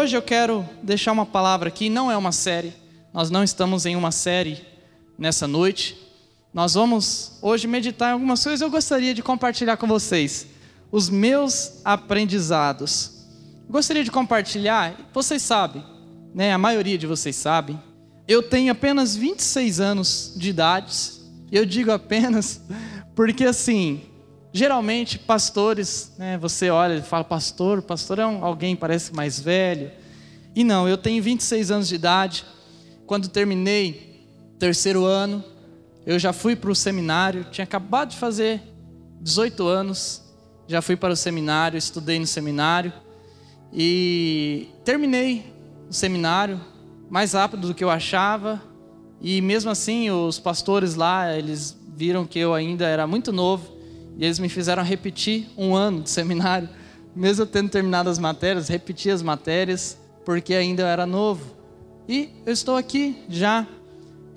hoje eu quero deixar uma palavra aqui, não é uma série, nós não estamos em uma série nessa noite. Nós vamos hoje meditar em algumas coisas. Eu gostaria de compartilhar com vocês os meus aprendizados. Gostaria de compartilhar, vocês sabem, né, a maioria de vocês sabem, eu tenho apenas 26 anos de idade. Eu digo apenas porque assim, geralmente pastores, né, você olha e fala pastor, pastor é um, alguém parece mais velho. E não, eu tenho 26 anos de idade. Quando terminei terceiro ano, eu já fui para o seminário, tinha acabado de fazer 18 anos, já fui para o seminário, estudei no seminário e terminei o seminário, mais rápido do que eu achava. E mesmo assim, os pastores lá, eles viram que eu ainda era muito novo e eles me fizeram repetir um ano de seminário, mesmo tendo terminado as matérias, repetir as matérias, porque ainda eu era novo. E eu estou aqui já,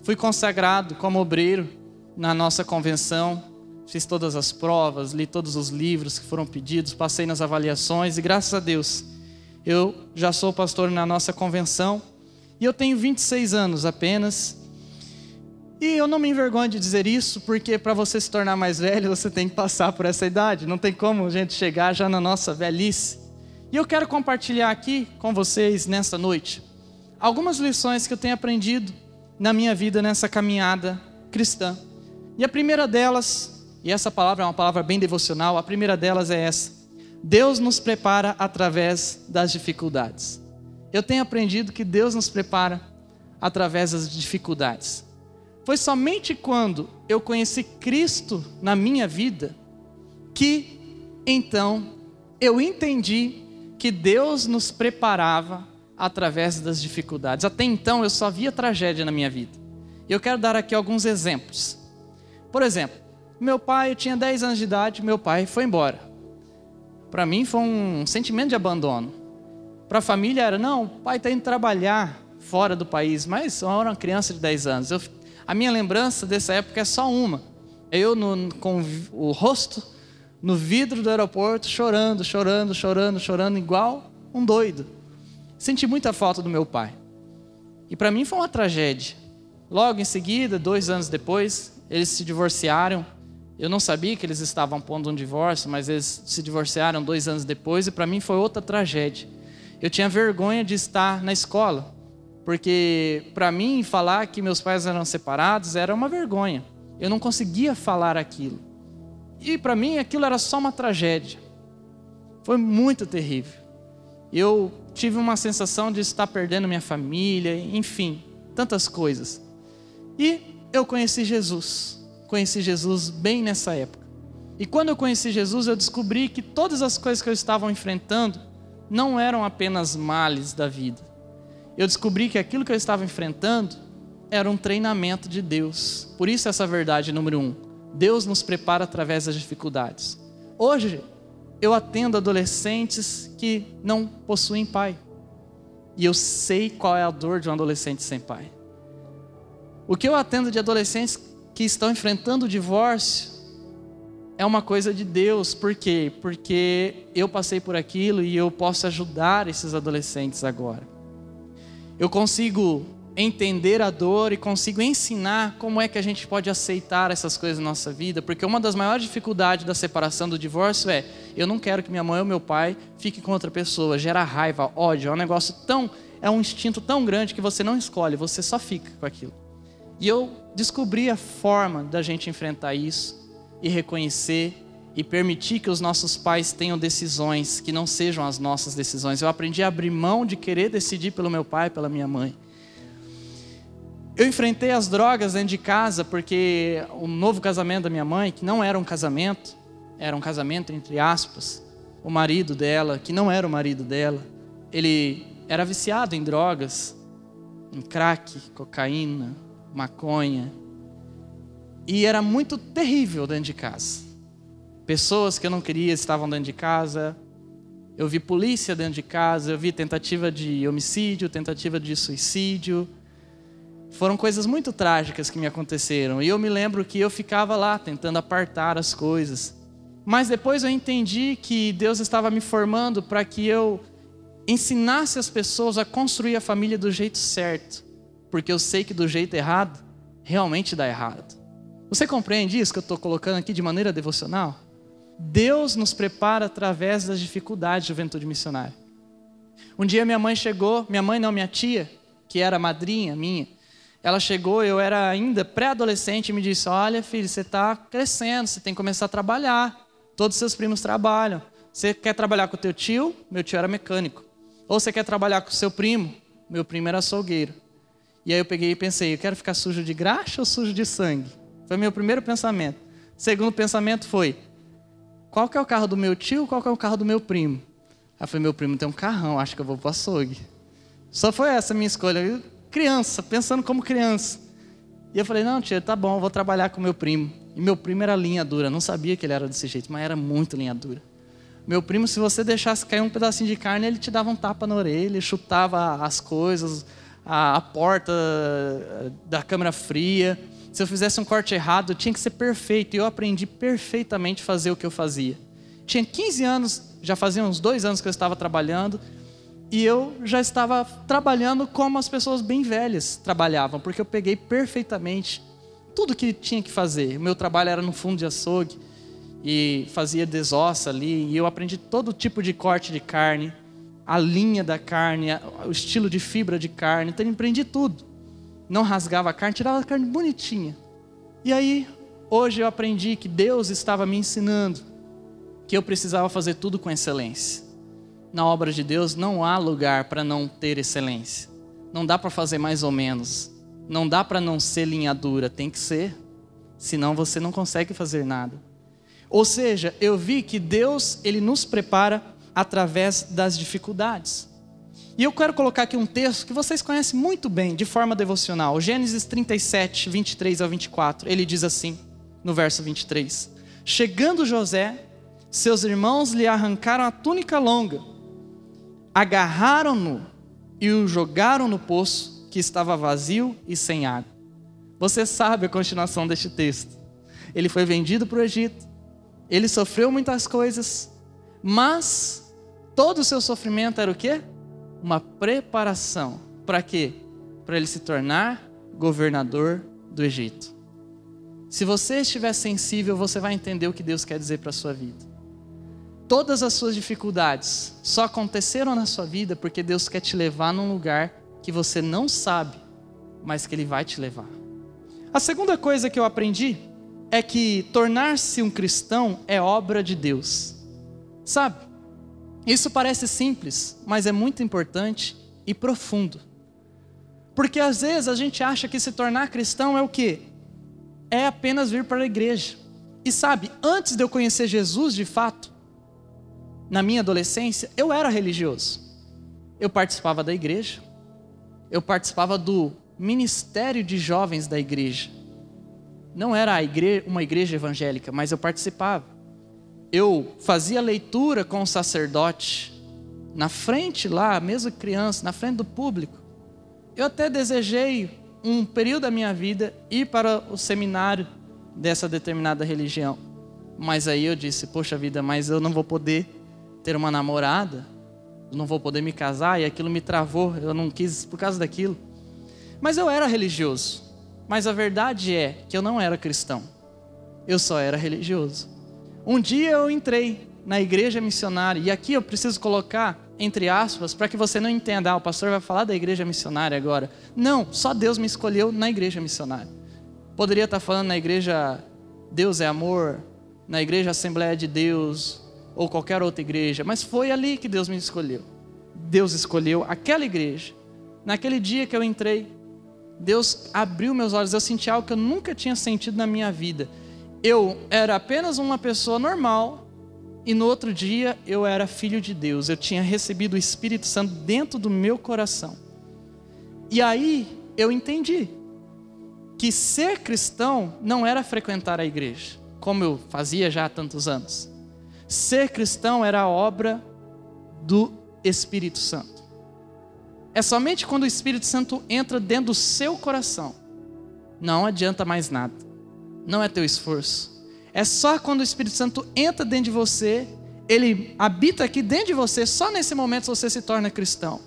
fui consagrado como obreiro na nossa convenção, fiz todas as provas, li todos os livros que foram pedidos, passei nas avaliações e graças a Deus eu já sou pastor na nossa convenção e eu tenho 26 anos apenas. E eu não me envergonho de dizer isso, porque para você se tornar mais velho, você tem que passar por essa idade. Não tem como a gente chegar já na nossa velhice. E eu quero compartilhar aqui com vocês nesta noite algumas lições que eu tenho aprendido na minha vida nessa caminhada cristã. E a primeira delas, e essa palavra é uma palavra bem devocional, a primeira delas é essa: Deus nos prepara através das dificuldades. Eu tenho aprendido que Deus nos prepara através das dificuldades. Foi somente quando eu conheci Cristo na minha vida que então eu entendi que Deus nos preparava através das dificuldades. Até então eu só via tragédia na minha vida. E eu quero dar aqui alguns exemplos. Por exemplo, meu pai, eu tinha 10 anos de idade, meu pai foi embora. Para mim foi um sentimento de abandono. Para a família era, não, o pai está indo trabalhar fora do país, mas eu era uma criança de 10 anos. Eu, a minha lembrança dessa época é só uma. Eu no, com o rosto no vidro do aeroporto, chorando, chorando, chorando, chorando, igual um doido. Senti muita falta do meu pai. E para mim foi uma tragédia. Logo em seguida, dois anos depois, eles se divorciaram. Eu não sabia que eles estavam pondo um divórcio, mas eles se divorciaram dois anos depois, e para mim foi outra tragédia eu tinha vergonha de estar na escola, porque para mim falar que meus pais eram separados era uma vergonha. Eu não conseguia falar aquilo. E para mim aquilo era só uma tragédia. Foi muito terrível. Eu tive uma sensação de estar perdendo minha família, enfim, tantas coisas. E eu conheci Jesus. Conheci Jesus bem nessa época. E quando eu conheci Jesus, eu descobri que todas as coisas que eu estava enfrentando não eram apenas males da vida. Eu descobri que aquilo que eu estava enfrentando era um treinamento de Deus. Por isso, essa verdade número um: Deus nos prepara através das dificuldades. Hoje, eu atendo adolescentes que não possuem pai. E eu sei qual é a dor de um adolescente sem pai. O que eu atendo de adolescentes que estão enfrentando o divórcio é uma coisa de Deus. Por quê? Porque eu passei por aquilo e eu posso ajudar esses adolescentes agora. Eu consigo entender a dor e consigo ensinar como é que a gente pode aceitar essas coisas na nossa vida, porque uma das maiores dificuldades da separação do divórcio é: eu não quero que minha mãe ou meu pai fique com outra pessoa, gera raiva, ódio, é um negócio tão, é um instinto tão grande que você não escolhe, você só fica com aquilo. E eu descobri a forma da gente enfrentar isso e reconhecer e permitir que os nossos pais tenham decisões que não sejam as nossas decisões. Eu aprendi a abrir mão de querer decidir pelo meu pai, pela minha mãe. Eu enfrentei as drogas dentro de casa porque o novo casamento da minha mãe, que não era um casamento, era um casamento entre aspas, o marido dela, que não era o marido dela, ele era viciado em drogas, em crack, cocaína, maconha, e era muito terrível dentro de casa. Pessoas que eu não queria estavam dentro de casa. Eu vi polícia dentro de casa, eu vi tentativa de homicídio, tentativa de suicídio. Foram coisas muito trágicas que me aconteceram. E eu me lembro que eu ficava lá tentando apartar as coisas. Mas depois eu entendi que Deus estava me formando para que eu ensinasse as pessoas a construir a família do jeito certo, porque eu sei que do jeito errado realmente dá errado. Você compreende isso que eu estou colocando aqui de maneira devocional? Deus nos prepara através das dificuldades de juventude missionária. Um dia minha mãe chegou, minha mãe não, minha tia, que era madrinha minha, ela chegou, eu era ainda pré-adolescente e me disse: Olha, filho, você está crescendo, você tem que começar a trabalhar. Todos os seus primos trabalham. Você quer trabalhar com o teu tio? Meu tio era mecânico. Ou você quer trabalhar com o seu primo? Meu primo era açougueiro. E aí eu peguei e pensei: eu quero ficar sujo de graxa ou sujo de sangue? Foi meu primeiro pensamento. Segundo pensamento foi: qual que é o carro do meu tio? Qual que é o carro do meu primo? Aí falei: meu primo tem um carrão, acho que eu vou para o açougue. Só foi essa a minha escolha. Eu, criança, pensando como criança. E eu falei, não, tia, tá bom, vou trabalhar com meu primo. E meu primo era linha dura, não sabia que ele era desse jeito, mas era muito linha dura. Meu primo, se você deixasse cair um pedacinho de carne, ele te dava um tapa na orelha, chutava as coisas, a, a porta da câmera fria. Se eu fizesse um corte errado, tinha que ser perfeito. E eu aprendi perfeitamente fazer o que eu fazia. Tinha 15 anos, já fazia uns dois anos que eu estava trabalhando e eu já estava trabalhando como as pessoas bem velhas trabalhavam, porque eu peguei perfeitamente tudo que tinha que fazer. O meu trabalho era no fundo de açougue e fazia desossa ali, e eu aprendi todo tipo de corte de carne, a linha da carne, o estilo de fibra de carne, então eu aprendi tudo. Não rasgava a carne, tirava a carne bonitinha. E aí, hoje eu aprendi que Deus estava me ensinando que eu precisava fazer tudo com excelência na obra de Deus não há lugar para não ter excelência. Não dá para fazer mais ou menos. Não dá para não ser linha dura, tem que ser. Senão você não consegue fazer nada. Ou seja, eu vi que Deus, ele nos prepara através das dificuldades. E eu quero colocar aqui um texto que vocês conhecem muito bem, de forma devocional. Gênesis 37, 23 ao 24. Ele diz assim, no verso 23: Chegando José, seus irmãos lhe arrancaram a túnica longa agarraram-no e o jogaram no poço que estava vazio e sem água. Você sabe a continuação deste texto. Ele foi vendido para o Egito, ele sofreu muitas coisas, mas todo o seu sofrimento era o quê? Uma preparação. Para quê? Para ele se tornar governador do Egito. Se você estiver sensível, você vai entender o que Deus quer dizer para a sua vida. Todas as suas dificuldades só aconteceram na sua vida porque Deus quer te levar num lugar que você não sabe, mas que Ele vai te levar. A segunda coisa que eu aprendi é que tornar-se um cristão é obra de Deus. Sabe? Isso parece simples, mas é muito importante e profundo. Porque às vezes a gente acha que se tornar cristão é o quê? É apenas vir para a igreja. E sabe, antes de eu conhecer Jesus de fato, na minha adolescência, eu era religioso. Eu participava da igreja, eu participava do ministério de jovens da igreja. Não era igreja, uma igreja evangélica, mas eu participava. Eu fazia leitura com o sacerdote, na frente lá, mesmo criança, na frente do público. Eu até desejei, um período da minha vida, ir para o seminário dessa determinada religião. Mas aí eu disse: Poxa vida, mas eu não vou poder ter uma namorada, não vou poder me casar, e aquilo me travou, eu não quis por causa daquilo. Mas eu era religioso. Mas a verdade é que eu não era cristão. Eu só era religioso. Um dia eu entrei na igreja missionária, e aqui eu preciso colocar entre aspas, para que você não entenda, ah, o pastor vai falar da igreja missionária agora. Não, só Deus me escolheu na igreja missionária. Poderia estar falando na igreja Deus é amor, na igreja Assembleia de Deus, ou qualquer outra igreja, mas foi ali que Deus me escolheu. Deus escolheu aquela igreja. Naquele dia que eu entrei, Deus abriu meus olhos, eu senti algo que eu nunca tinha sentido na minha vida. Eu era apenas uma pessoa normal e no outro dia eu era filho de Deus. Eu tinha recebido o Espírito Santo dentro do meu coração. E aí eu entendi que ser cristão não era frequentar a igreja, como eu fazia já há tantos anos. Ser cristão era a obra do Espírito Santo. É somente quando o Espírito Santo entra dentro do seu coração. Não adianta mais nada. Não é teu esforço. É só quando o Espírito Santo entra dentro de você ele habita aqui dentro de você, só nesse momento você se torna cristão.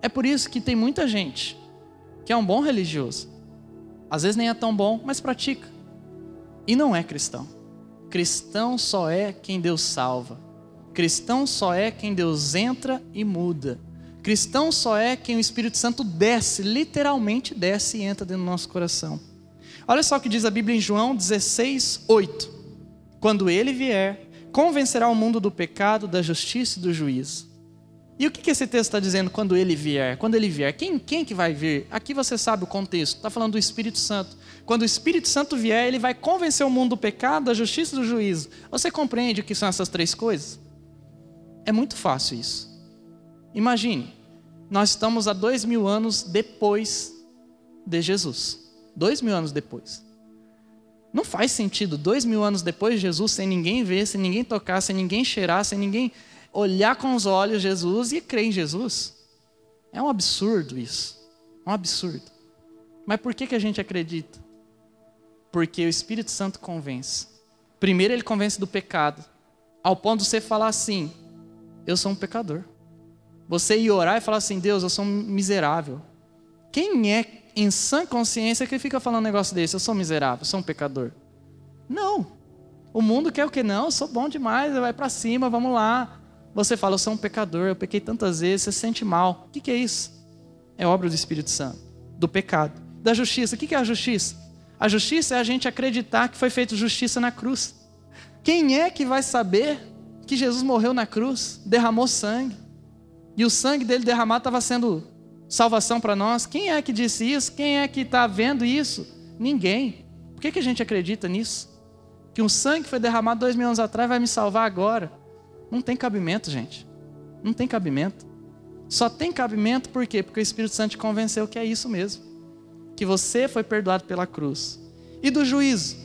É por isso que tem muita gente que é um bom religioso. Às vezes nem é tão bom, mas pratica. E não é cristão. Cristão só é quem Deus salva. Cristão só é quem Deus entra e muda. Cristão só é quem o Espírito Santo desce, literalmente desce e entra dentro do nosso coração. Olha só o que diz a Bíblia em João 16, 8. Quando ele vier, convencerá o mundo do pecado, da justiça e do juízo. E o que esse texto está dizendo quando ele vier? Quando ele vier, quem, quem que vai vir? Aqui você sabe o contexto, está falando do Espírito Santo. Quando o Espírito Santo vier, ele vai convencer o mundo do pecado, da justiça e do juízo. Você compreende o que são essas três coisas? É muito fácil isso. Imagine, nós estamos há dois mil anos depois de Jesus. Dois mil anos depois. Não faz sentido, dois mil anos depois de Jesus, sem ninguém ver, sem ninguém tocar, sem ninguém cheirar, sem ninguém olhar com os olhos Jesus e crer em Jesus. É um absurdo isso. É um absurdo. Mas por que, que a gente acredita? Porque o Espírito Santo convence. Primeiro, ele convence do pecado, ao ponto de você falar assim: Eu sou um pecador. Você ir orar e falar assim: Deus, eu sou um miserável. Quem é em sã consciência que fica falando um negócio desse? Eu sou miserável, eu sou um pecador. Não. O mundo quer o que? Não, eu sou bom demais, vai para cima, vamos lá. Você fala, eu sou um pecador, eu pequei tantas vezes, você se sente mal. O que é isso? É obra do Espírito Santo, do pecado. Da justiça, o que é a justiça? A justiça é a gente acreditar que foi feita justiça na cruz. Quem é que vai saber que Jesus morreu na cruz, derramou sangue, e o sangue dele derramado estava sendo salvação para nós? Quem é que disse isso? Quem é que está vendo isso? Ninguém. Por que, que a gente acredita nisso? Que um sangue que foi derramado dois mil anos atrás vai me salvar agora? Não tem cabimento, gente. Não tem cabimento. Só tem cabimento por quê? Porque o Espírito Santo te convenceu que é isso mesmo. Que você foi perdoado pela cruz. E do juízo?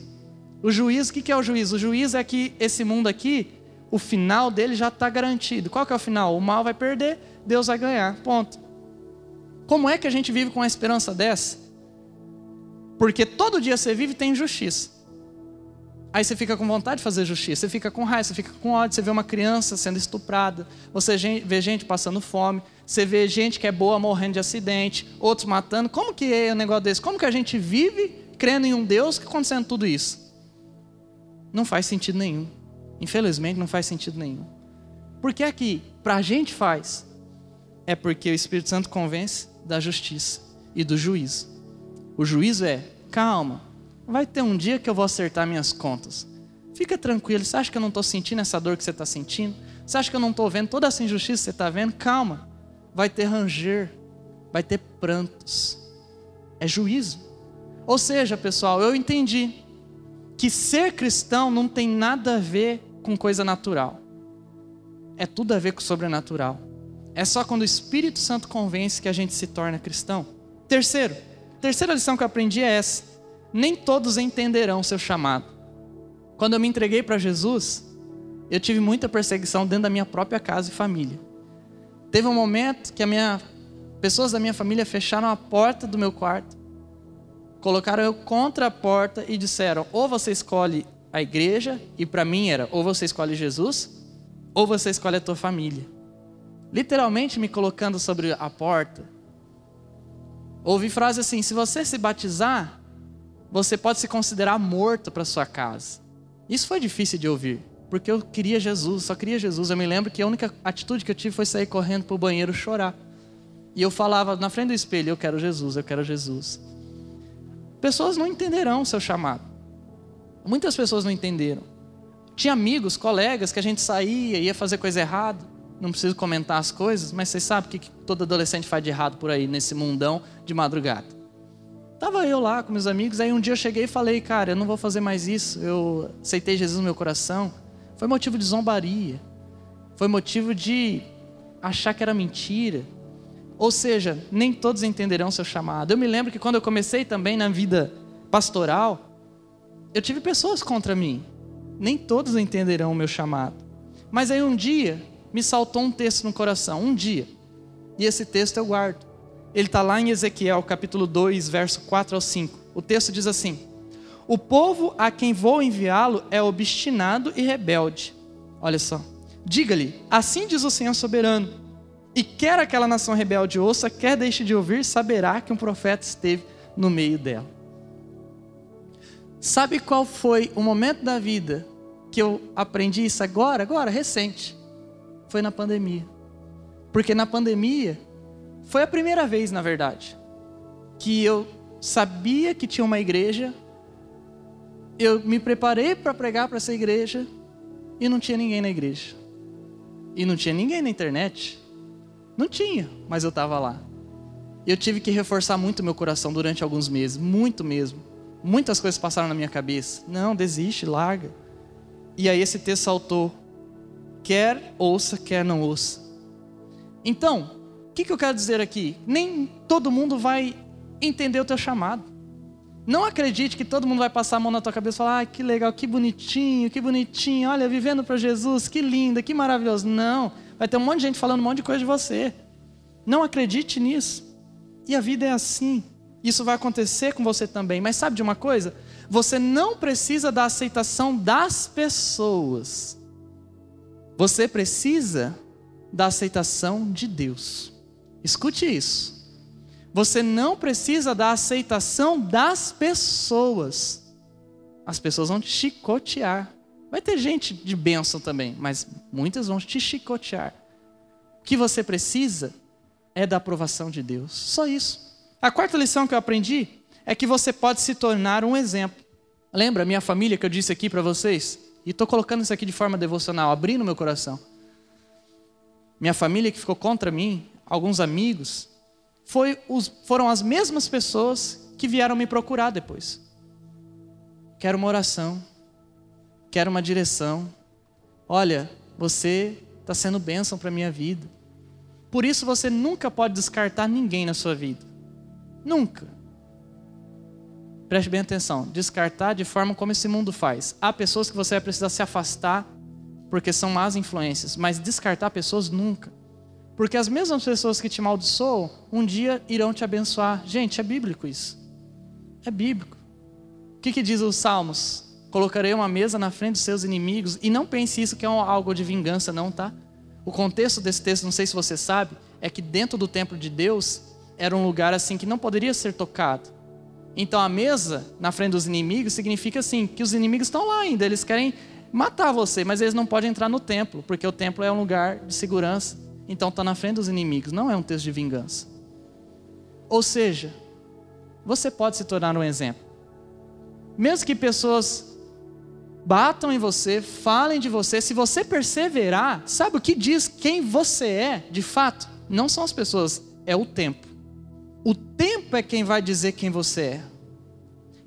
O juízo, o que é o juízo? O juízo é que esse mundo aqui, o final dele já está garantido. Qual que é o final? O mal vai perder, Deus vai ganhar. Ponto. Como é que a gente vive com a esperança dessa? Porque todo dia você vive tem injustiça. Aí você fica com vontade de fazer justiça, você fica com raiva, você fica com ódio, você vê uma criança sendo estuprada, você vê gente passando fome, você vê gente que é boa morrendo de acidente, outros matando. Como que é um negócio desse? Como que a gente vive crendo em um Deus que acontecendo tudo isso? Não faz sentido nenhum. Infelizmente não faz sentido nenhum. Por que é que para a gente faz? É porque o Espírito Santo convence da justiça e do juízo. O juízo é, calma, Vai ter um dia que eu vou acertar minhas contas. Fica tranquilo. Você acha que eu não estou sentindo essa dor que você está sentindo? Você acha que eu não estou vendo toda essa injustiça que você está vendo? Calma. Vai ter ranger. Vai ter prantos. É juízo. Ou seja, pessoal, eu entendi que ser cristão não tem nada a ver com coisa natural. É tudo a ver com o sobrenatural. É só quando o Espírito Santo convence que a gente se torna cristão. Terceiro, terceira lição que eu aprendi é essa nem todos entenderão o seu chamado. Quando eu me entreguei para Jesus, eu tive muita perseguição dentro da minha própria casa e família. Teve um momento que minha, pessoas da minha família fecharam a porta do meu quarto, colocaram eu contra a porta e disseram: ou você escolhe a igreja, e para mim era: ou você escolhe Jesus, ou você escolhe a tua família. Literalmente me colocando sobre a porta. Ouvi frase assim: se você se batizar, você pode se considerar morto para sua casa. Isso foi difícil de ouvir, porque eu queria Jesus, só queria Jesus. Eu me lembro que a única atitude que eu tive foi sair correndo para o banheiro chorar. E eu falava na frente do espelho: Eu quero Jesus, eu quero Jesus. Pessoas não entenderão o seu chamado. Muitas pessoas não entenderam. Tinha amigos, colegas que a gente saía, ia fazer coisa errada. Não preciso comentar as coisas, mas vocês sabem o que todo adolescente faz de errado por aí, nesse mundão de madrugada. Tava eu lá com meus amigos, aí um dia eu cheguei e falei, cara, eu não vou fazer mais isso. Eu aceitei Jesus no meu coração. Foi motivo de zombaria. Foi motivo de achar que era mentira. Ou seja, nem todos entenderão seu chamado. Eu me lembro que quando eu comecei também na vida pastoral, eu tive pessoas contra mim. Nem todos entenderão o meu chamado. Mas aí um dia me saltou um texto no coração, um dia. E esse texto eu guardo. Ele está lá em Ezequiel, capítulo 2, verso 4 ao 5. O texto diz assim: O povo a quem vou enviá-lo é obstinado e rebelde. Olha só. Diga-lhe: Assim diz o Senhor soberano. E quer aquela nação rebelde ouça, quer deixe de ouvir, saberá que um profeta esteve no meio dela. Sabe qual foi o momento da vida que eu aprendi isso agora, agora, recente? Foi na pandemia. Porque na pandemia foi a primeira vez, na verdade, que eu sabia que tinha uma igreja, eu me preparei para pregar para essa igreja e não tinha ninguém na igreja. E não tinha ninguém na internet. Não tinha, mas eu estava lá. Eu tive que reforçar muito meu coração durante alguns meses, muito mesmo. Muitas coisas passaram na minha cabeça. Não, desiste, larga. E aí esse texto saltou. Quer ouça, quer não ouça. Então, o que, que eu quero dizer aqui? Nem todo mundo vai entender o teu chamado. Não acredite que todo mundo vai passar a mão na tua cabeça e falar: ah, que legal, que bonitinho, que bonitinho, olha, vivendo para Jesus, que linda, que maravilhoso. Não, vai ter um monte de gente falando um monte de coisa de você. Não acredite nisso. E a vida é assim. Isso vai acontecer com você também. Mas sabe de uma coisa? Você não precisa da aceitação das pessoas. Você precisa da aceitação de Deus. Escute isso. Você não precisa da aceitação das pessoas. As pessoas vão te chicotear. Vai ter gente de bênção também, mas muitas vão te chicotear. O que você precisa é da aprovação de Deus. Só isso. A quarta lição que eu aprendi é que você pode se tornar um exemplo. Lembra a minha família que eu disse aqui para vocês? E estou colocando isso aqui de forma devocional, abrindo meu coração. Minha família que ficou contra mim, alguns amigos, os, foram as mesmas pessoas que vieram me procurar depois. Quero uma oração, quero uma direção. Olha, você está sendo bênção para minha vida. Por isso você nunca pode descartar ninguém na sua vida. Nunca. Preste bem atenção. Descartar de forma como esse mundo faz. Há pessoas que você vai precisar se afastar porque são más influências, mas descartar pessoas nunca. Porque as mesmas pessoas que te amaldiçoam, um dia irão te abençoar. Gente, é bíblico isso. É bíblico. O que, que diz os Salmos? Colocarei uma mesa na frente dos seus inimigos. E não pense isso que é algo de vingança, não, tá? O contexto desse texto, não sei se você sabe, é que dentro do templo de Deus era um lugar assim que não poderia ser tocado. Então a mesa na frente dos inimigos significa assim que os inimigos estão lá ainda, eles querem matar você, mas eles não podem entrar no templo, porque o templo é um lugar de segurança. Então está na frente dos inimigos, não é um texto de vingança. Ou seja, você pode se tornar um exemplo. Mesmo que pessoas batam em você, falem de você, se você perseverar, sabe o que diz quem você é, de fato? Não são as pessoas, é o tempo. O é quem vai dizer quem você é.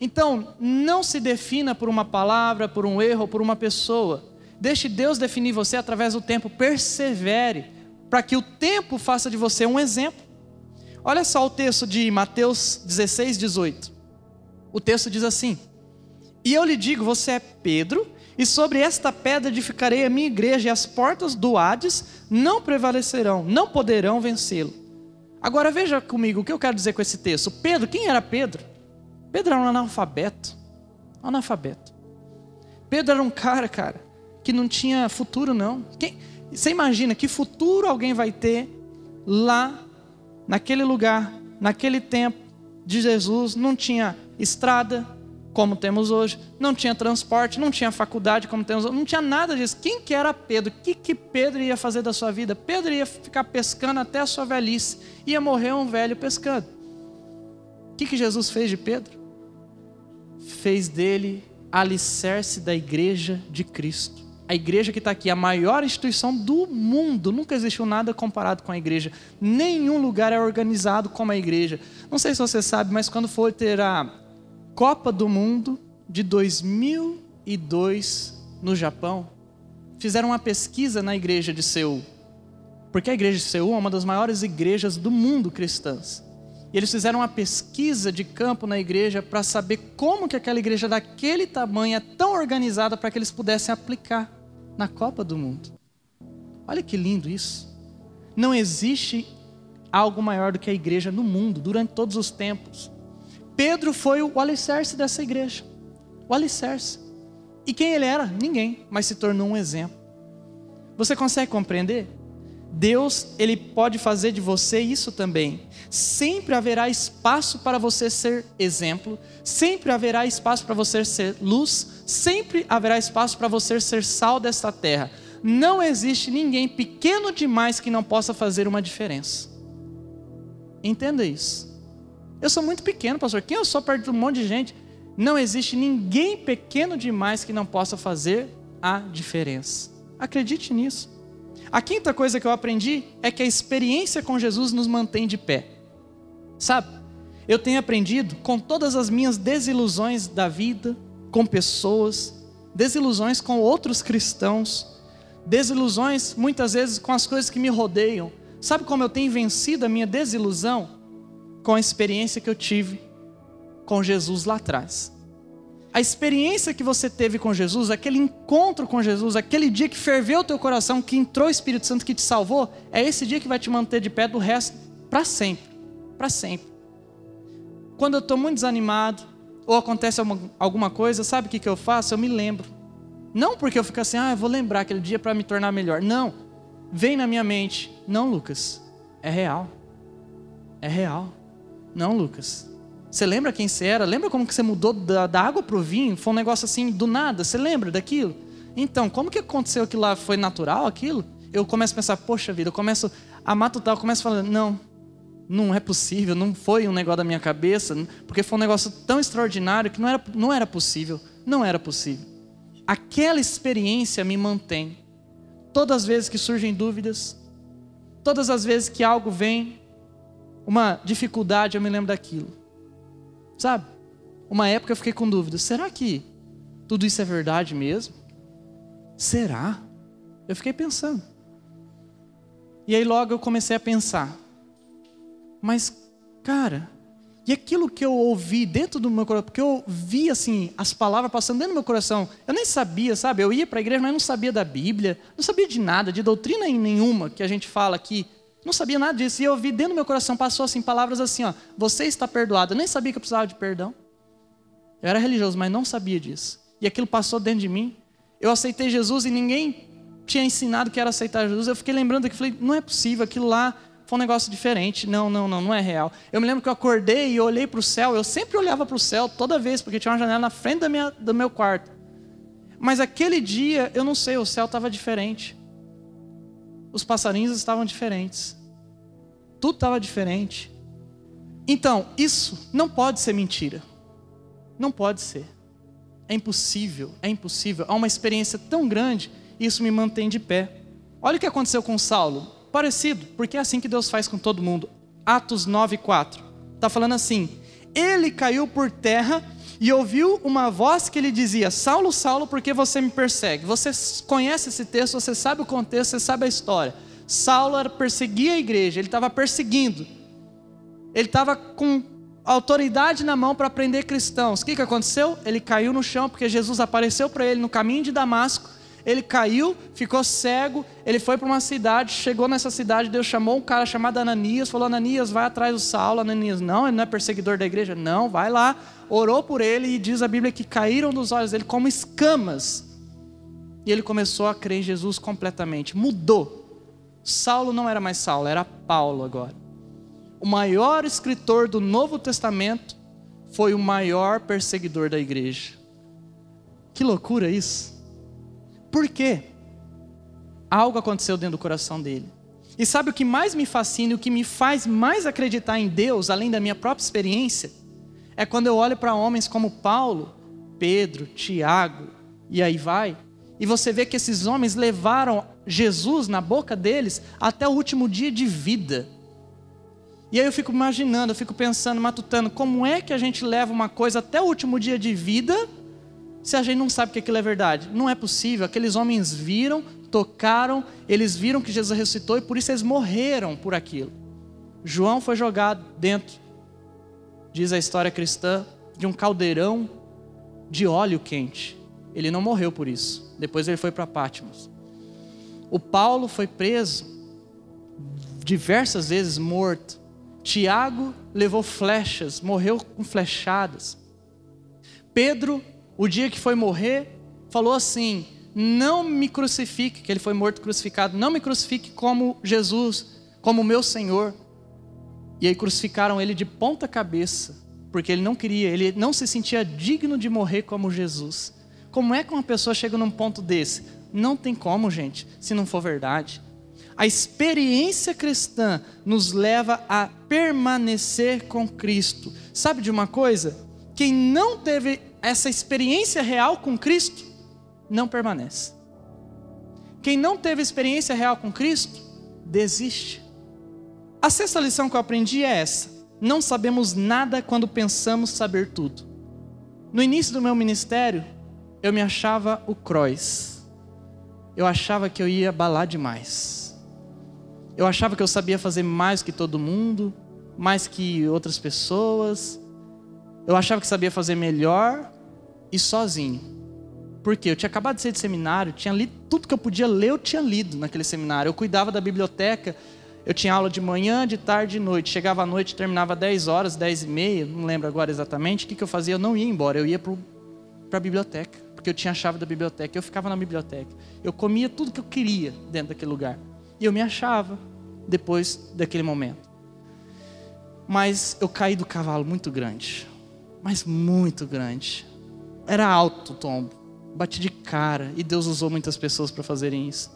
Então, não se defina por uma palavra, por um erro, por uma pessoa. Deixe Deus definir você através do tempo. Persevere para que o tempo faça de você um exemplo. Olha só o texto de Mateus 16, 18. O texto diz assim: E eu lhe digo: Você é Pedro, e sobre esta pedra edificarei a minha igreja, e as portas do Hades não prevalecerão, não poderão vencê-lo. Agora veja comigo o que eu quero dizer com esse texto. Pedro, quem era Pedro? Pedro era um analfabeto. Analfabeto. Pedro era um cara, cara, que não tinha futuro, não. Quem, você imagina que futuro alguém vai ter lá, naquele lugar, naquele tempo de Jesus? Não tinha estrada, como temos hoje, não tinha transporte, não tinha faculdade, como temos hoje, não tinha nada disso. Quem que era Pedro? O que, que Pedro ia fazer da sua vida? Pedro ia ficar pescando até a sua velhice, ia morrer um velho pescando. O que, que Jesus fez de Pedro? Fez dele alicerce da igreja de Cristo a igreja que está aqui, a maior instituição do mundo. Nunca existiu nada comparado com a igreja. Nenhum lugar é organizado como a igreja. Não sei se você sabe, mas quando for ter a Copa do Mundo de 2002 no Japão, fizeram uma pesquisa na igreja de Seul. Porque a igreja de Seul é uma das maiores igrejas do mundo cristãs. E eles fizeram uma pesquisa de campo na igreja para saber como que aquela igreja daquele tamanho é tão organizada para que eles pudessem aplicar na Copa do Mundo. Olha que lindo isso. Não existe algo maior do que a igreja no mundo, durante todos os tempos. Pedro foi o alicerce dessa igreja. O alicerce. E quem ele era? Ninguém, mas se tornou um exemplo. Você consegue compreender? Deus, ele pode fazer de você isso também. Sempre haverá espaço para você ser exemplo, sempre haverá espaço para você ser luz, sempre haverá espaço para você ser sal desta terra. Não existe ninguém pequeno demais que não possa fazer uma diferença. Entenda isso. Eu sou muito pequeno, pastor. Quem eu sou perto de um monte de gente? Não existe ninguém pequeno demais que não possa fazer a diferença. Acredite nisso. A quinta coisa que eu aprendi é que a experiência com Jesus nos mantém de pé. Sabe, eu tenho aprendido com todas as minhas desilusões da vida, com pessoas, desilusões com outros cristãos, desilusões muitas vezes com as coisas que me rodeiam. Sabe como eu tenho vencido a minha desilusão? Com a experiência que eu tive com Jesus lá atrás a experiência que você teve com Jesus, aquele encontro com Jesus, aquele dia que ferveu o teu coração, que entrou o Espírito Santo que te salvou, é esse dia que vai te manter de pé do resto para sempre, para sempre. Quando eu estou muito desanimado ou acontece alguma coisa, sabe o que, que eu faço? Eu me lembro. Não porque eu fico assim, ah, eu vou lembrar aquele dia para me tornar melhor. Não. Vem na minha mente. Não, Lucas. É real. É real. Não, Lucas. Você lembra quem você era? Lembra como que você mudou da, da água para o vinho? Foi um negócio assim do nada. Você lembra daquilo? Então, como que aconteceu aquilo lá? Foi natural aquilo? Eu começo a pensar, poxa vida, eu começo a matutar, eu começo a falar, não, não é possível, não foi um negócio da minha cabeça, porque foi um negócio tão extraordinário que não era, não era possível, não era possível. Aquela experiência me mantém. Todas as vezes que surgem dúvidas, todas as vezes que algo vem, uma dificuldade, eu me lembro daquilo. Sabe? Uma época eu fiquei com dúvida: será que tudo isso é verdade mesmo? Será? Eu fiquei pensando. E aí logo eu comecei a pensar: mas, cara, e aquilo que eu ouvi dentro do meu coração, porque eu vi assim, as palavras passando dentro do meu coração, eu nem sabia, sabe? Eu ia para a igreja, mas não sabia da Bíblia, não sabia de nada, de doutrina nenhuma que a gente fala aqui. Não sabia nada disso. E eu vi dentro do meu coração, passou assim, palavras assim, ó. Você está perdoado. Eu nem sabia que eu precisava de perdão. Eu era religioso, mas não sabia disso. E aquilo passou dentro de mim. Eu aceitei Jesus e ninguém tinha ensinado que era aceitar Jesus. Eu fiquei lembrando que falei, não é possível, aquilo lá foi um negócio diferente. Não, não, não, não é real. Eu me lembro que eu acordei e olhei para o céu. Eu sempre olhava para o céu toda vez, porque tinha uma janela na frente da minha, do meu quarto. Mas aquele dia, eu não sei, o céu estava diferente os passarinhos estavam diferentes. Tudo estava diferente. Então, isso não pode ser mentira. Não pode ser. É impossível, é impossível. Há uma experiência tão grande e isso me mantém de pé. Olha o que aconteceu com Saulo. Parecido, porque é assim que Deus faz com todo mundo. Atos 9:4. Está falando assim: Ele caiu por terra e ouviu uma voz que lhe dizia: Saulo, Saulo, por que você me persegue? Você conhece esse texto, você sabe o contexto, você sabe a história. Saulo perseguia a igreja, ele estava perseguindo, ele estava com autoridade na mão para prender cristãos. O que, que aconteceu? Ele caiu no chão porque Jesus apareceu para ele no caminho de Damasco ele caiu, ficou cego, ele foi para uma cidade, chegou nessa cidade, Deus chamou um cara chamado Ananias, falou: Ananias, vai atrás do Saulo. Ananias, não, ele não é perseguidor da igreja, não, vai lá. Orou por ele e diz a Bíblia que caíram dos olhos dele como escamas. E ele começou a crer em Jesus completamente, mudou. Saulo não era mais Saulo, era Paulo agora. O maior escritor do Novo Testamento foi o maior perseguidor da igreja. Que loucura isso! Por quê? Algo aconteceu dentro do coração dele. E sabe o que mais me fascina, o que me faz mais acreditar em Deus, além da minha própria experiência? É quando eu olho para homens como Paulo, Pedro, Tiago, e aí vai, e você vê que esses homens levaram Jesus na boca deles até o último dia de vida. E aí eu fico imaginando, eu fico pensando, matutando, como é que a gente leva uma coisa até o último dia de vida se a gente não sabe que aquilo é verdade? Não é possível. Aqueles homens viram, tocaram, eles viram que Jesus ressuscitou e por isso eles morreram por aquilo. João foi jogado dentro, diz a história cristã, de um caldeirão de óleo quente. Ele não morreu por isso. Depois ele foi para Patmos. O Paulo foi preso diversas vezes morto. Tiago levou flechas, morreu com flechadas. Pedro o dia que foi morrer, falou assim: não me crucifique, que ele foi morto crucificado, não me crucifique como Jesus, como meu Senhor. E aí crucificaram ele de ponta cabeça, porque ele não queria, ele não se sentia digno de morrer como Jesus. Como é que uma pessoa chega num ponto desse? Não tem como, gente, se não for verdade. A experiência cristã nos leva a permanecer com Cristo. Sabe de uma coisa? Quem não teve essa experiência real com Cristo, não permanece. Quem não teve experiência real com Cristo, desiste. A sexta lição que eu aprendi é essa: não sabemos nada quando pensamos saber tudo. No início do meu ministério, eu me achava o Croix. Eu achava que eu ia balar demais. Eu achava que eu sabia fazer mais que todo mundo, mais que outras pessoas. Eu achava que sabia fazer melhor e sozinho. Porque eu tinha acabado de sair de seminário, tinha lido tudo que eu podia ler, eu tinha lido naquele seminário. Eu cuidava da biblioteca, eu tinha aula de manhã, de tarde e de noite. Chegava à noite, terminava 10 horas, 10 e meia, não lembro agora exatamente. O que, que eu fazia? Eu não ia embora, eu ia para a biblioteca, porque eu tinha a chave da biblioteca. Eu ficava na biblioteca. Eu comia tudo que eu queria dentro daquele lugar. E eu me achava depois daquele momento. Mas eu caí do cavalo muito grande. Mas muito grande. Era alto o tombo. Bati de cara. E Deus usou muitas pessoas para fazerem isso.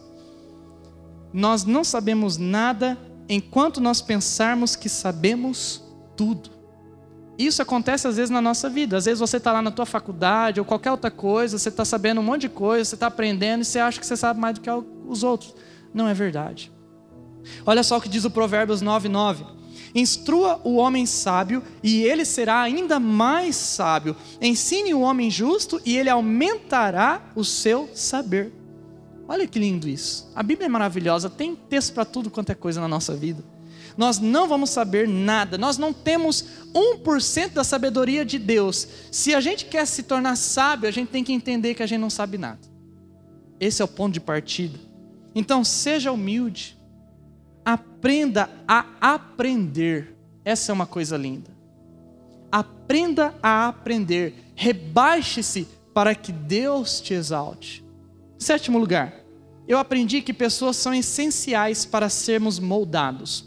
Nós não sabemos nada enquanto nós pensarmos que sabemos tudo. Isso acontece às vezes na nossa vida. Às vezes você está lá na tua faculdade ou qualquer outra coisa, você está sabendo um monte de coisa, você está aprendendo e você acha que você sabe mais do que os outros. Não é verdade. Olha só o que diz o Provérbios 9,9. Instrua o homem sábio e ele será ainda mais sábio. Ensine o homem justo e ele aumentará o seu saber. Olha que lindo isso. A Bíblia é maravilhosa, tem texto para tudo quanto é coisa na nossa vida. Nós não vamos saber nada, nós não temos 1% da sabedoria de Deus. Se a gente quer se tornar sábio, a gente tem que entender que a gente não sabe nada. Esse é o ponto de partida. Então, seja humilde, Aprenda a aprender. Essa é uma coisa linda. Aprenda a aprender. Rebaixe-se para que Deus te exalte. Sétimo lugar, eu aprendi que pessoas são essenciais para sermos moldados.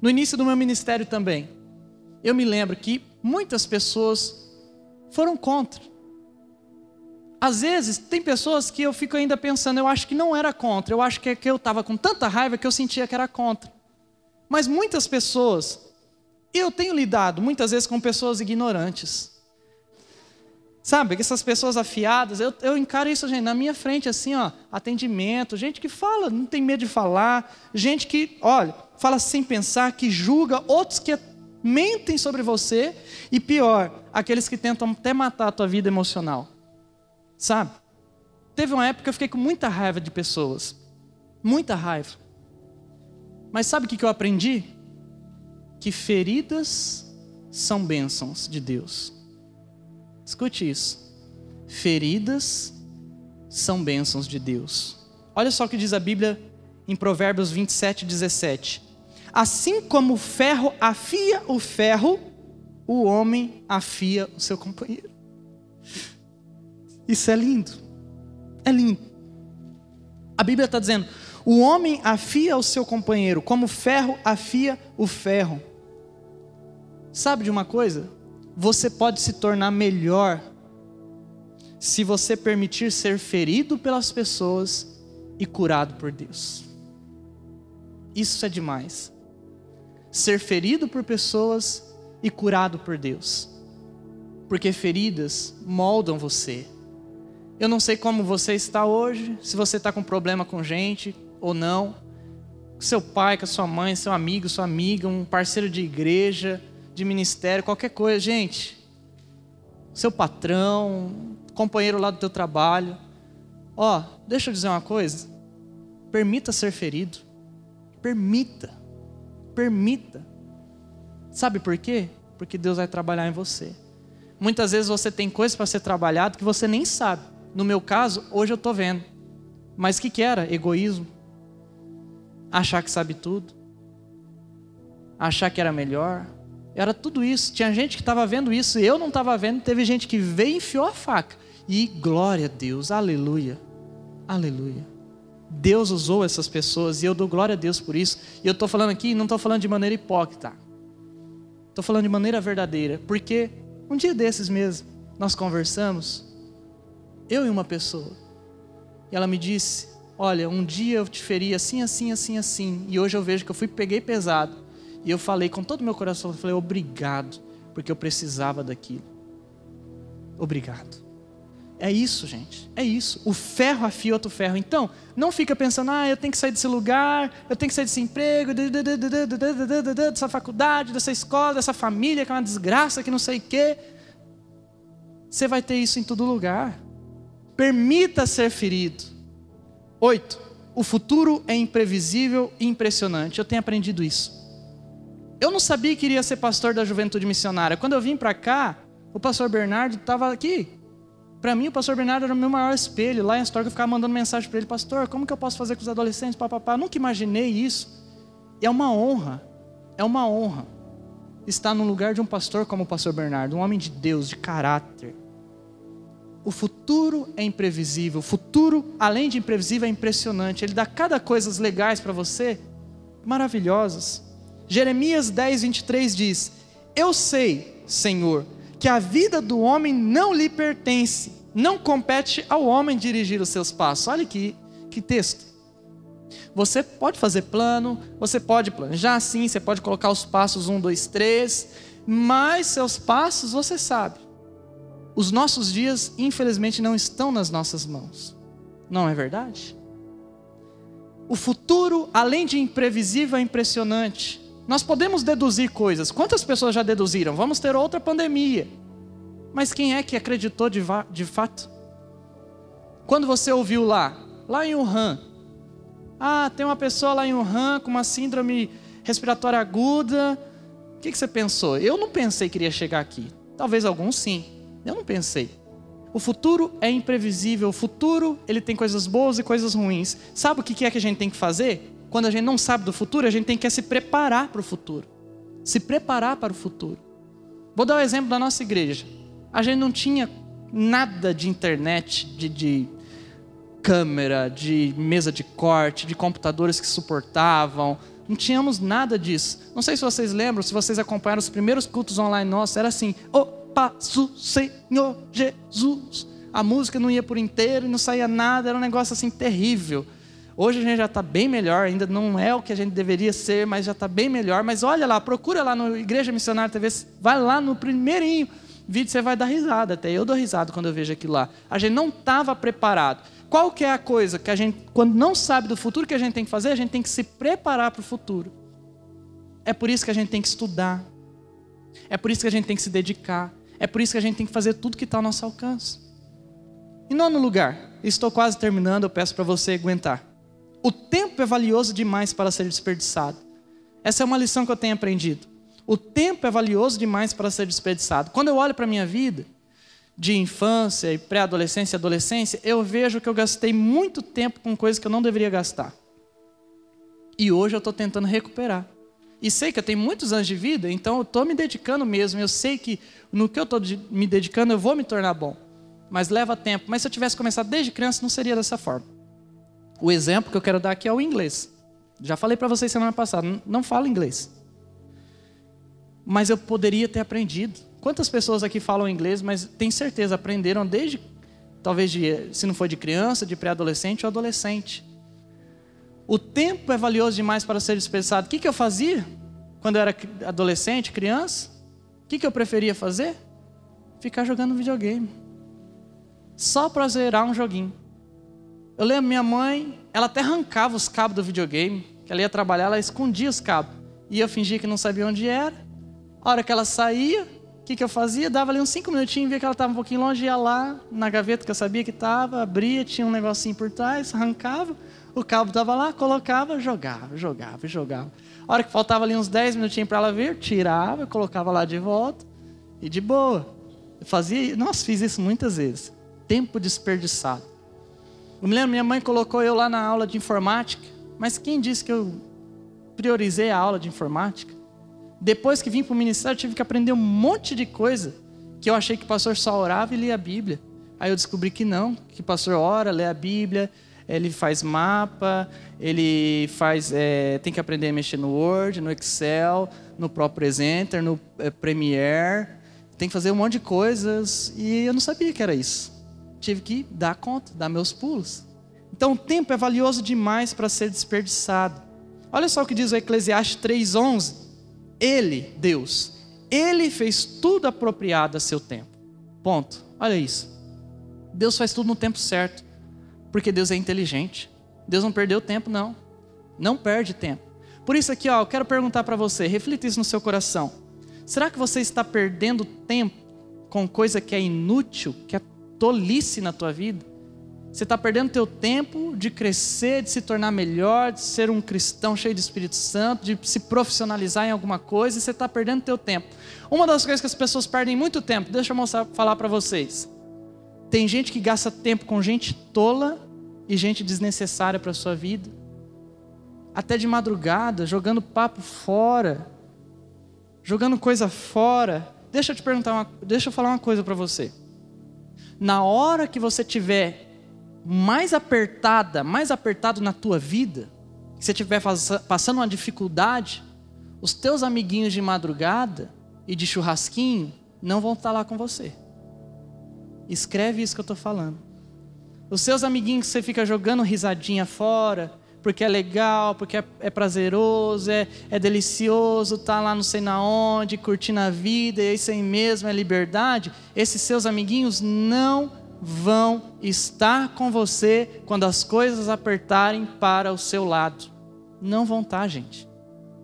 No início do meu ministério também, eu me lembro que muitas pessoas foram contra. Às vezes, tem pessoas que eu fico ainda pensando, eu acho que não era contra, eu acho que, é eu estava com tanta raiva que eu sentia que era contra. Mas muitas pessoas, eu tenho lidado muitas vezes com pessoas ignorantes. Sabe, essas pessoas afiadas, eu, eu encaro isso, gente, na minha frente, assim, ó, atendimento, gente que fala, não tem medo de falar, gente que, olha, fala sem pensar, que julga, outros que mentem sobre você, e pior, aqueles que tentam até matar a tua vida emocional. Sabe? Teve uma época que eu fiquei com muita raiva de pessoas. Muita raiva. Mas sabe o que eu aprendi? Que feridas são bênçãos de Deus. Escute isso. Feridas são bênçãos de Deus. Olha só o que diz a Bíblia em Provérbios 27, 17. Assim como o ferro afia o ferro, o homem afia o seu companheiro. Isso é lindo. É lindo. A Bíblia está dizendo: o homem afia o seu companheiro, como o ferro afia o ferro. Sabe de uma coisa? Você pode se tornar melhor se você permitir ser ferido pelas pessoas e curado por Deus. Isso é demais. Ser ferido por pessoas e curado por Deus. Porque feridas moldam você eu não sei como você está hoje, se você está com problema com gente ou não. Seu pai, com a sua mãe, seu amigo, sua amiga, um parceiro de igreja, de ministério, qualquer coisa. Gente, seu patrão, companheiro lá do teu trabalho. Ó, deixa eu dizer uma coisa. Permita ser ferido. Permita. Permita. Sabe por quê? Porque Deus vai trabalhar em você. Muitas vezes você tem coisas para ser trabalhado que você nem sabe. No meu caso, hoje eu estou vendo. Mas o que, que era? Egoísmo. Achar que sabe tudo. Achar que era melhor. Era tudo isso. Tinha gente que estava vendo isso e eu não estava vendo. Teve gente que veio e enfiou a faca. E glória a Deus, aleluia, aleluia. Deus usou essas pessoas e eu dou glória a Deus por isso. E eu estou falando aqui, não estou falando de maneira hipócrita, estou falando de maneira verdadeira, porque um dia desses mesmo, nós conversamos, eu e uma pessoa, e ela me disse: Olha, um dia eu te feri assim, assim, assim, assim, e hoje eu vejo que eu fui, peguei pesado, e eu falei com todo o meu coração, eu falei, obrigado, porque eu precisava daquilo. Obrigado. É isso, gente. É isso. O ferro afia outro ferro. Então, não fica pensando, ah, eu tenho que sair desse lugar, eu tenho que sair desse emprego, dessa faculdade, dessa escola, dessa família que é uma desgraça, que não sei o quê. Você vai ter isso em todo lugar. Permita ser ferido. Oito. O futuro é imprevisível e impressionante. Eu tenho aprendido isso. Eu não sabia que iria ser pastor da juventude missionária. Quando eu vim para cá, o pastor Bernardo estava aqui, para mim, o pastor Bernardo era o meu maior espelho. Lá em Astorga eu ficava mandando mensagem para ele: Pastor, como que eu posso fazer com os adolescentes? Papapá. Nunca imaginei isso. E é uma honra, é uma honra estar no lugar de um pastor como o pastor Bernardo, um homem de Deus, de caráter. O futuro é imprevisível. O futuro, além de imprevisível, é impressionante. Ele dá cada coisas legais para você, maravilhosas. Jeremias 10, 23 diz: Eu sei, Senhor, que a vida do homem não lhe pertence, não compete ao homem dirigir os seus passos. Olha que, que texto. Você pode fazer plano, você pode planejar sim, você pode colocar os passos um, dois, três, mas seus passos você sabe. Os nossos dias, infelizmente, não estão nas nossas mãos. Não é verdade? O futuro, além de imprevisível, é impressionante. Nós podemos deduzir coisas. Quantas pessoas já deduziram? Vamos ter outra pandemia. Mas quem é que acreditou de, de fato? Quando você ouviu lá, lá em Wuhan, ah, tem uma pessoa lá em Wuhan com uma síndrome respiratória aguda. O que, que você pensou? Eu não pensei que iria chegar aqui. Talvez alguns sim. Eu não pensei. O futuro é imprevisível. O futuro ele tem coisas boas e coisas ruins. Sabe o que é que a gente tem que fazer? Quando a gente não sabe do futuro, a gente tem que se preparar para o futuro. Se preparar para o futuro. Vou dar o um exemplo da nossa igreja. A gente não tinha nada de internet, de, de câmera, de mesa de corte, de computadores que suportavam. Não tínhamos nada disso. Não sei se vocês lembram, se vocês acompanharam os primeiros cultos online nossos, era assim: O passo Senhor Jesus. A música não ia por inteiro e não saía nada, era um negócio assim terrível. Hoje a gente já está bem melhor, ainda não é o que a gente deveria ser, mas já está bem melhor. Mas olha lá, procura lá no Igreja Missionária TV, vai lá no primeirinho vídeo, você vai dar risada. Até eu dou risada quando eu vejo aquilo lá. A gente não estava preparado. Qual que é a coisa que a gente, quando não sabe do futuro, que a gente tem que fazer? A gente tem que se preparar para o futuro. É por isso que a gente tem que estudar. É por isso que a gente tem que se dedicar. É por isso que a gente tem que fazer tudo que está ao nosso alcance. Em nono lugar, estou quase terminando, eu peço para você aguentar. O tempo é valioso demais para ser desperdiçado. Essa é uma lição que eu tenho aprendido. O tempo é valioso demais para ser desperdiçado. Quando eu olho para a minha vida, de infância e pré-adolescência e adolescência, eu vejo que eu gastei muito tempo com coisas que eu não deveria gastar. E hoje eu estou tentando recuperar. E sei que eu tenho muitos anos de vida, então eu estou me dedicando mesmo. Eu sei que no que eu estou me dedicando eu vou me tornar bom. Mas leva tempo. Mas se eu tivesse começado desde criança, não seria dessa forma. O exemplo que eu quero dar aqui é o inglês. Já falei para vocês semana passada, não falo inglês. Mas eu poderia ter aprendido. Quantas pessoas aqui falam inglês, mas tem certeza aprenderam desde talvez de, se não for de criança, de pré-adolescente ou adolescente. O tempo é valioso demais para ser desperdiçado. O que, que eu fazia quando eu era adolescente, criança? O que, que eu preferia fazer? Ficar jogando videogame. Só para zerar um joguinho. Eu lembro minha mãe, ela até arrancava os cabos do videogame, que ela ia trabalhar, ela escondia os cabos. E eu fingia que não sabia onde era. A hora que ela saía, o que, que eu fazia? Dava ali uns cinco minutinhos, via que ela estava um pouquinho longe, ia lá na gaveta que eu sabia que estava, abria, tinha um negocinho por trás, arrancava, o cabo estava lá, colocava, jogava, jogava, jogava. A hora que faltava ali uns 10 minutinhos para ela vir, tirava, colocava lá de volta e de boa. Eu fazia, nossa, fiz isso muitas vezes. Tempo desperdiçado. Eu me lembro, minha mãe colocou eu lá na aula de informática, mas quem disse que eu priorizei a aula de informática? Depois que vim para o ministério, tive que aprender um monte de coisa que eu achei que o pastor só orava e lia a Bíblia. Aí eu descobri que não, que o pastor ora, lê a Bíblia, ele faz mapa, ele faz, é, tem que aprender a mexer no Word, no Excel, no próprio Presenter, no é, Premiere, tem que fazer um monte de coisas e eu não sabia que era isso. Tive que dar conta, dar meus pulos. Então o tempo é valioso demais para ser desperdiçado. Olha só o que diz o Eclesiastes 3:11. Ele, Deus, ele fez tudo apropriado a seu tempo. Ponto. Olha isso. Deus faz tudo no tempo certo, porque Deus é inteligente. Deus não perdeu tempo não. Não perde tempo. Por isso aqui, ó, eu quero perguntar para você, reflita isso no seu coração. Será que você está perdendo tempo com coisa que é inútil, que é tolice na tua vida? Você está perdendo teu tempo de crescer, de se tornar melhor, de ser um cristão cheio de Espírito Santo, de se profissionalizar em alguma coisa, e você está perdendo teu tempo. Uma das coisas que as pessoas perdem muito tempo, deixa eu mostrar, falar para vocês. Tem gente que gasta tempo com gente tola e gente desnecessária para sua vida. Até de madrugada, jogando papo fora, jogando coisa fora. Deixa eu te perguntar, uma, deixa eu falar uma coisa para você. Na hora que você tiver mais apertada, mais apertado na tua vida, que você estiver passando uma dificuldade, os teus amiguinhos de madrugada e de churrasquinho não vão estar lá com você. Escreve isso que eu estou falando. Os seus amiguinhos que você fica jogando risadinha fora, porque é legal, porque é, é prazeroso, é, é delicioso, tá lá não sei na onde, curtindo a vida, e isso aí mesmo é liberdade. Esses seus amiguinhos não vão estar com você quando as coisas apertarem para o seu lado. Não vão estar, tá, gente.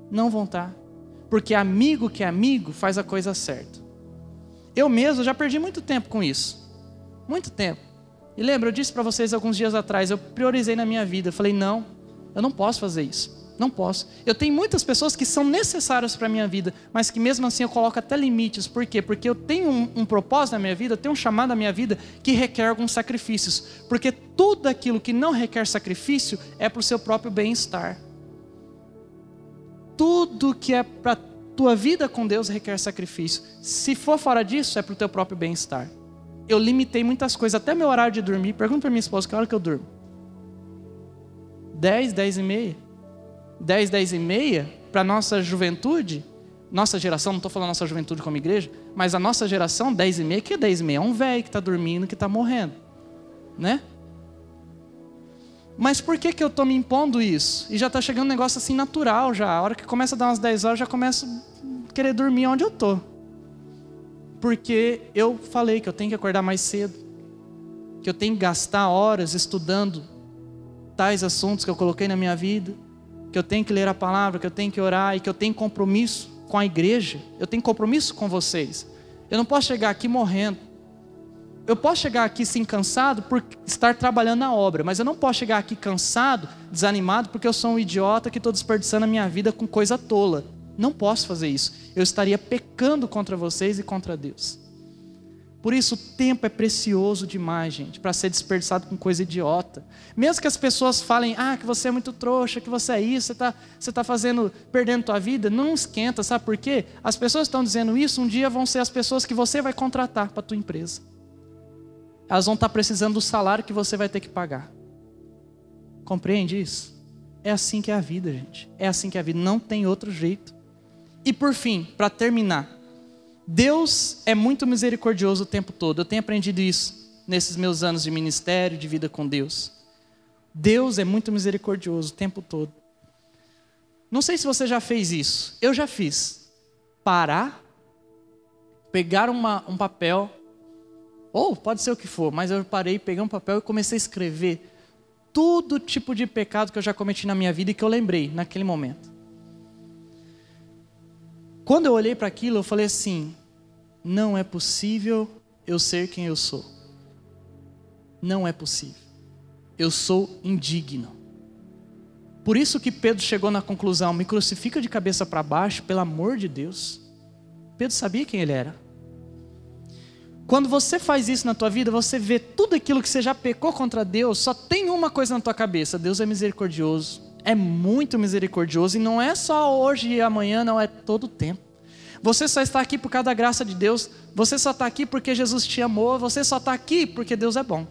Não vão estar. Tá. Porque amigo que é amigo faz a coisa certa. Eu mesmo já perdi muito tempo com isso. Muito tempo. E lembra, eu disse para vocês alguns dias atrás, eu priorizei na minha vida. Eu falei, não, eu não posso fazer isso. Não posso. Eu tenho muitas pessoas que são necessárias para a minha vida, mas que mesmo assim eu coloco até limites. Por quê? Porque eu tenho um, um propósito na minha vida, eu tenho um chamado na minha vida que requer alguns sacrifícios. Porque tudo aquilo que não requer sacrifício é para o seu próprio bem-estar. Tudo que é para tua vida com Deus requer sacrifício. Se for fora disso, é para o teu próprio bem-estar. Eu limitei muitas coisas, até meu horário de dormir. Pergunta para minha esposa que hora que eu durmo. 10, 10 e meia. 10, 10 e meia, para nossa juventude, nossa geração, não estou falando nossa juventude como igreja, mas a nossa geração, 10 e meia, que é 10 e meia? É um velho que está dormindo, que está morrendo. Né? Mas por que, que eu estou me impondo isso? E já está chegando um negócio assim natural já. A hora que começa a dar umas 10 horas, já começo a querer dormir onde eu estou. Porque eu falei que eu tenho que acordar mais cedo. Que eu tenho que gastar horas estudando tais assuntos que eu coloquei na minha vida que eu tenho que ler a palavra, que eu tenho que orar e que eu tenho compromisso com a igreja, eu tenho compromisso com vocês. Eu não posso chegar aqui morrendo. Eu posso chegar aqui sim cansado por estar trabalhando na obra, mas eu não posso chegar aqui cansado, desanimado, porque eu sou um idiota que estou desperdiçando a minha vida com coisa tola. Não posso fazer isso. Eu estaria pecando contra vocês e contra Deus. Por isso, o tempo é precioso demais, gente, para ser desperdiçado com coisa idiota. Mesmo que as pessoas falem, ah, que você é muito trouxa, que você é isso, você está você tá fazendo, perdendo tua vida, não esquenta, sabe por quê? As pessoas estão dizendo isso, um dia vão ser as pessoas que você vai contratar para tua empresa. Elas vão estar tá precisando do salário que você vai ter que pagar. Compreende isso? É assim que é a vida, gente. É assim que é a vida, não tem outro jeito. E por fim, para terminar, Deus é muito misericordioso o tempo todo. Eu tenho aprendido isso nesses meus anos de ministério, de vida com Deus. Deus é muito misericordioso o tempo todo. Não sei se você já fez isso. Eu já fiz. Parar, pegar uma, um papel, ou pode ser o que for, mas eu parei, peguei um papel e comecei a escrever todo tipo de pecado que eu já cometi na minha vida e que eu lembrei naquele momento. Quando eu olhei para aquilo, eu falei assim: não é possível eu ser quem eu sou. Não é possível. Eu sou indigno. Por isso que Pedro chegou na conclusão: me crucifica de cabeça para baixo, pelo amor de Deus. Pedro sabia quem ele era. Quando você faz isso na tua vida, você vê tudo aquilo que você já pecou contra Deus, só tem uma coisa na tua cabeça: Deus é misericordioso, é muito misericordioso e não é só hoje e amanhã, não é todo o tempo. Você só está aqui por causa da graça de Deus. Você só está aqui porque Jesus te amou. Você só está aqui porque Deus é bom.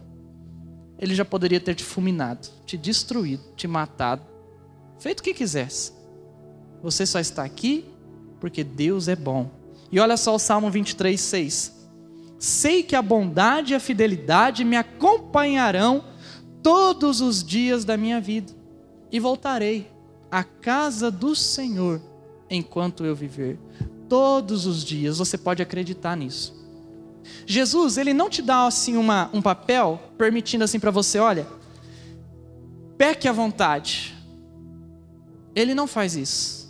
Ele já poderia ter te fulminado, te destruído, te matado, feito o que quisesse. Você só está aqui porque Deus é bom. E olha só o Salmo 23, 6. Sei que a bondade e a fidelidade me acompanharão todos os dias da minha vida, e voltarei à casa do Senhor enquanto eu viver. Todos os dias, você pode acreditar nisso. Jesus, ele não te dá assim uma, um papel permitindo assim para você, olha, peque à vontade. Ele não faz isso.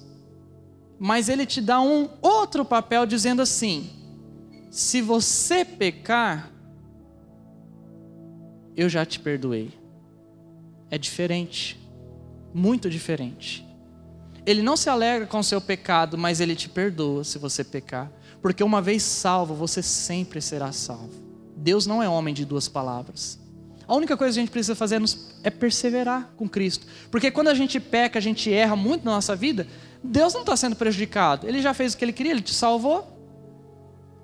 Mas ele te dá um outro papel dizendo assim: se você pecar, eu já te perdoei. É diferente, muito diferente. Ele não se alegra com o seu pecado, mas ele te perdoa se você pecar. Porque uma vez salvo, você sempre será salvo. Deus não é homem de duas palavras. A única coisa que a gente precisa fazer é perseverar com Cristo. Porque quando a gente peca, a gente erra muito na nossa vida, Deus não está sendo prejudicado. Ele já fez o que ele queria, ele te salvou.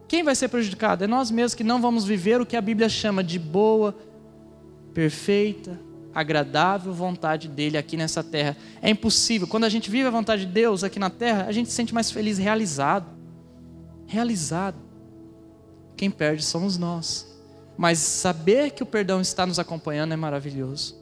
Quem vai ser prejudicado? É nós mesmos que não vamos viver o que a Bíblia chama de boa, perfeita, agradável vontade dele aqui nessa terra. É impossível. Quando a gente vive a vontade de Deus aqui na terra, a gente se sente mais feliz, realizado. Realizado. Quem perde somos nós. Mas saber que o perdão está nos acompanhando é maravilhoso.